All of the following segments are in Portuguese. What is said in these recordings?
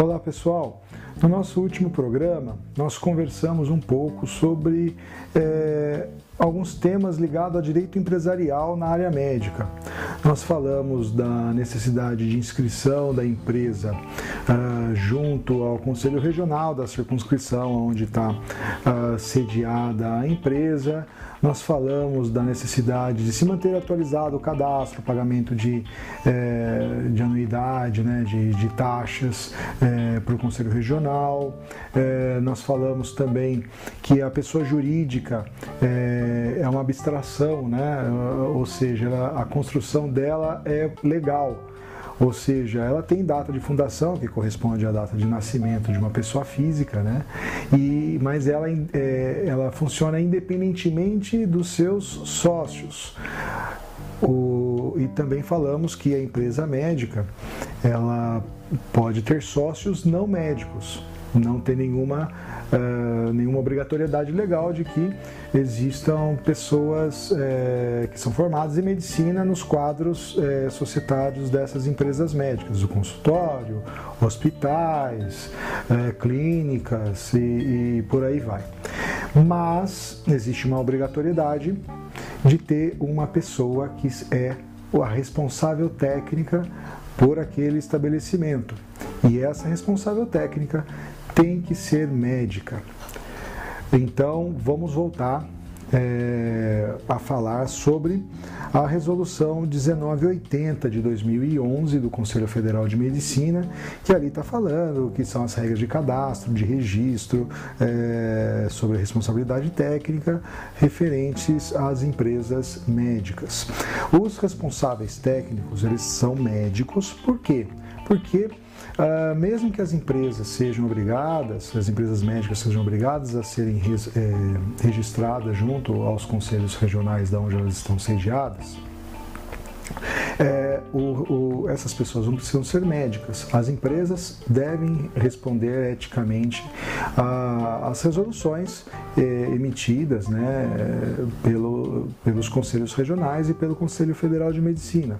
Olá pessoal, no nosso último programa nós conversamos um pouco sobre é, alguns temas ligados ao direito empresarial na área médica. Nós falamos da necessidade de inscrição da empresa uh, junto ao Conselho Regional da circunscrição onde está uh, sediada a empresa. Nós falamos da necessidade de se manter atualizado o cadastro, pagamento de, eh, de anuidade, né, de, de taxas eh, para o Conselho Regional. Eh, nós falamos também que a pessoa jurídica é uma abstração, né, ou seja, a construção dela é legal ou seja, ela tem data de fundação, que corresponde à data de nascimento de uma pessoa física, né? E, mas ela, é, ela funciona independentemente dos seus sócios. O, e também falamos que a empresa médica ela pode ter sócios não médicos, não tem nenhuma, uh, nenhuma obrigatoriedade legal de que existam pessoas uh, que são formadas em medicina nos quadros uh, societários dessas empresas médicas, o consultório, hospitais, clínicas e, e por aí vai. Mas existe uma obrigatoriedade de ter uma pessoa que é a responsável técnica por aquele estabelecimento. E essa responsável técnica tem que ser médica. Então, vamos voltar é, a falar sobre a resolução 1980 de 2011 do Conselho Federal de Medicina, que ali está falando que são as regras de cadastro, de registro, é, sobre a responsabilidade técnica referentes às empresas médicas. Os responsáveis técnicos, eles são médicos, por quê? Porque Uh, mesmo que as empresas sejam obrigadas, as empresas médicas sejam obrigadas a serem res, é, registradas junto aos conselhos regionais de onde elas estão sediadas, é, o, o, essas pessoas não precisam ser médicas. As empresas devem responder eticamente às resoluções é, emitidas né, pelo, pelos conselhos regionais e pelo Conselho Federal de Medicina.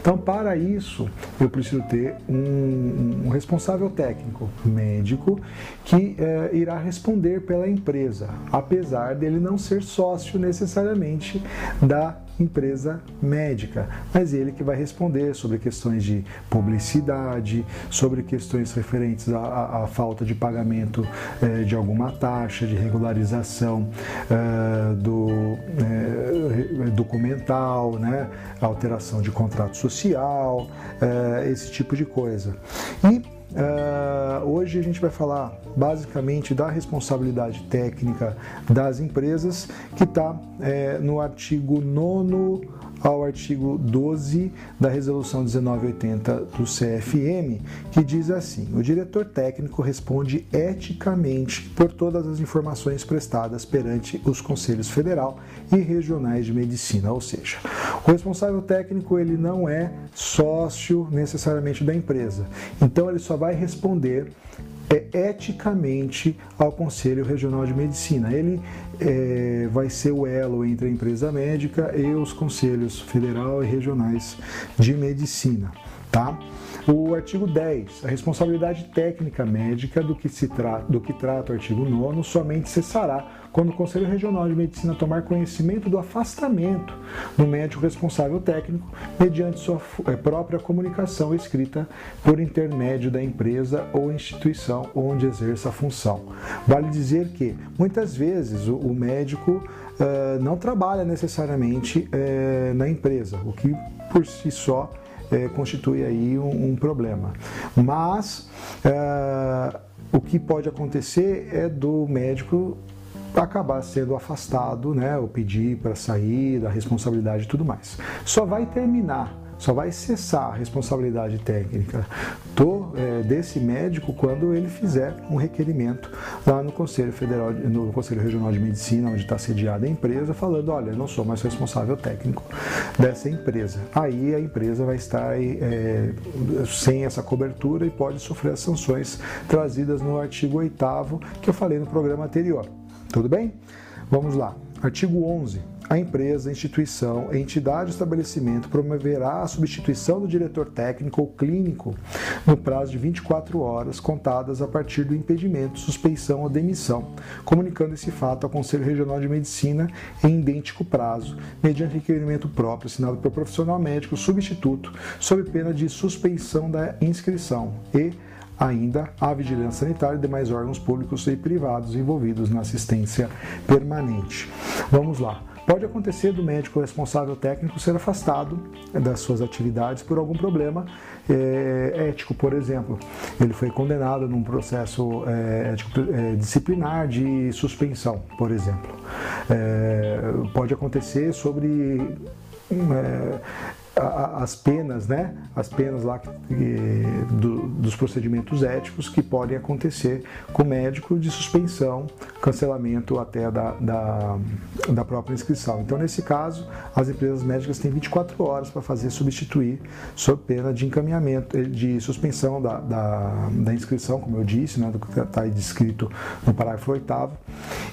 Então, para isso, eu preciso ter um, um responsável técnico médico que é, irá responder pela empresa, apesar dele não ser sócio necessariamente da empresa médica, mas ele que vai responder sobre questões de publicidade, sobre questões referentes à, à falta de pagamento eh, de alguma taxa, de regularização eh, do eh, documental, né, alteração de contrato social, esse tipo de coisa. E Uh, hoje a gente vai falar basicamente da responsabilidade técnica das empresas, que está é, no artigo 9 ao artigo 12 da Resolução 1980 do CFM, que diz assim: o diretor técnico responde eticamente por todas as informações prestadas perante os conselhos federal e regionais de medicina, ou seja, o responsável técnico ele não é sócio necessariamente da empresa, então ele só vai responder é, eticamente ao Conselho Regional de Medicina. Ele é, vai ser o elo entre a empresa médica e os conselhos federal e regionais de medicina, tá? O artigo 10, a responsabilidade técnica médica do que, se trata, do que trata o artigo 9 somente cessará quando o Conselho Regional de Medicina tomar conhecimento do afastamento do médico responsável técnico mediante sua é, própria comunicação escrita por intermédio da empresa ou instituição onde exerça a função. Vale dizer que muitas vezes o, o médico uh, não trabalha necessariamente uh, na empresa, o que por si só é, constitui aí um, um problema. Mas é, o que pode acontecer é do médico acabar sendo afastado, né, ou pedir para sair da responsabilidade e tudo mais. Só vai terminar só vai cessar a responsabilidade técnica do, é, desse médico quando ele fizer um requerimento lá no Conselho Federal, no Conselho Regional de Medicina, onde está sediada a empresa, falando, olha, eu não sou mais responsável técnico dessa empresa. Aí a empresa vai estar é, sem essa cobertura e pode sofrer as sanções trazidas no artigo 8 que eu falei no programa anterior. Tudo bem? Vamos lá. Artigo 11 a empresa, instituição, entidade ou estabelecimento promoverá a substituição do diretor técnico ou clínico no prazo de 24 horas contadas a partir do impedimento, suspeição ou demissão, comunicando esse fato ao Conselho Regional de Medicina em idêntico prazo, mediante requerimento próprio assinado pelo profissional médico substituto, sob pena de suspensão da inscrição e ainda a vigilância sanitária e demais órgãos públicos e privados envolvidos na assistência permanente. Vamos lá. Pode acontecer do médico responsável técnico ser afastado das suas atividades por algum problema é, ético, por exemplo. Ele foi condenado num processo é, ético, é, disciplinar de suspensão, por exemplo. pode acontecer sobre as penas, né? As penas lá do, dos procedimentos éticos que podem acontecer com o médico de suspensão, cancelamento até da, da, da própria inscrição. Então, nesse caso, as empresas médicas têm 24 horas para fazer substituir sob pena de encaminhamento, eh, de suspensão da, da, da inscrição, como eu disse, né? Do que está descrito no parágrafo 8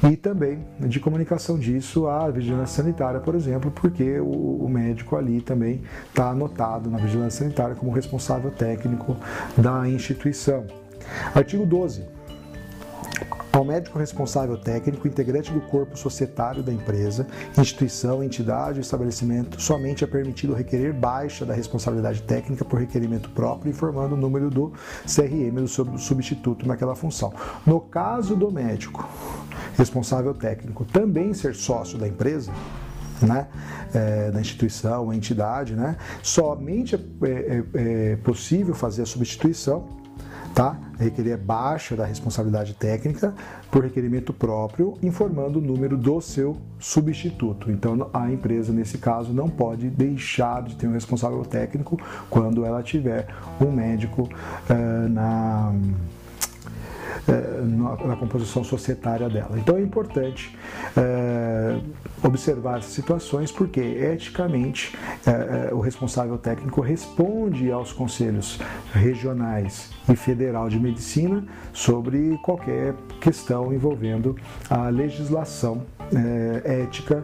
e também de comunicação disso à vigilância sanitária, por exemplo, porque o, o médico ali também está anotado na vigilância sanitária como responsável técnico da instituição. Artigo 12. Ao médico responsável técnico, integrante do corpo societário da empresa, instituição, entidade ou estabelecimento, somente é permitido requerer baixa da responsabilidade técnica por requerimento próprio, informando o número do CRM do substituto naquela função. No caso do médico responsável técnico também ser sócio da empresa, né, é, da instituição, entidade, né, somente é, é, é, possível fazer a substituição tá? Requerer baixa da responsabilidade técnica por requerimento próprio, informando o número do seu substituto. Então, a empresa, nesse caso, não pode deixar de ter um responsável técnico quando ela tiver um médico uh, na é, na, composição societária dela. Então é importante é, observar essas situações porque eticamente é, o responsável técnico responde aos conselhos regionais e federal de medicina sobre qualquer questão envolvendo a legislação ética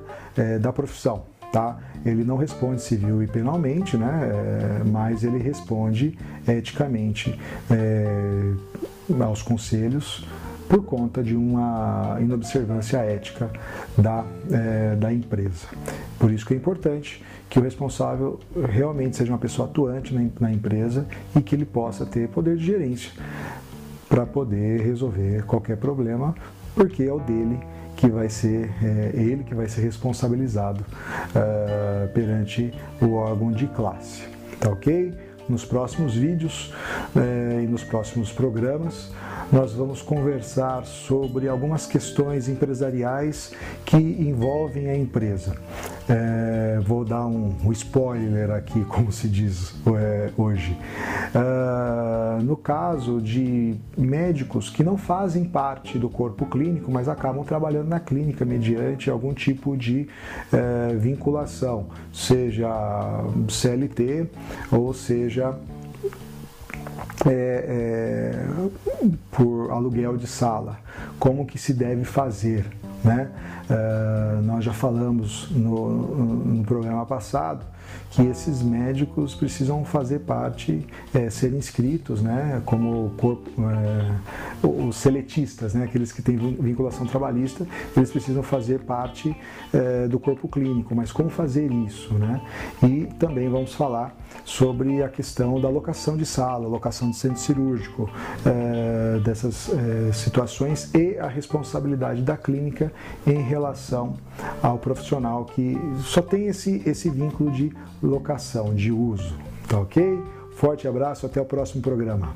da profissão. Tá? Ele não responde civil e penalmente, né? É, mas ele responde eticamente. É, aos conselhos por conta de uma inobservância ética da, é, da empresa. Por isso que é importante que o responsável realmente seja uma pessoa atuante na, na empresa e que ele possa ter poder de gerência para poder resolver qualquer problema, porque é o dele que vai ser é, ele que vai ser responsabilizado uh, perante o órgão de classe. Tá ok? Nos próximos vídeos eh, e nos próximos programas, nós vamos conversar sobre algumas questões empresariais que envolvem a empresa. É, vou dar um, um, spoiler aqui, como se diz é, hoje. É, no caso de médicos que não fazem parte do corpo clínico, mas acabam trabalhando na clínica mediante algum tipo de é, vinculação, seja CLT ou seja é, é, por aluguel de sala, como que se deve fazer, né? Uh, nós já falamos no, no, programa passado que esses médicos precisam fazer parte, é, ser inscritos, né, como corpo, é, os seletistas, né, aqueles que têm vinculação trabalhista, eles precisam fazer parte é, do corpo clínico. Mas como fazer isso, né? E também vamos falar sobre a questão da locação de sala, locação de centro cirúrgico, dessas situações e a responsabilidade da clínica em relação ao profissional que só tem esse, esse vínculo de locação, de uso. Tá ok? Forte abraço, até o próximo programa.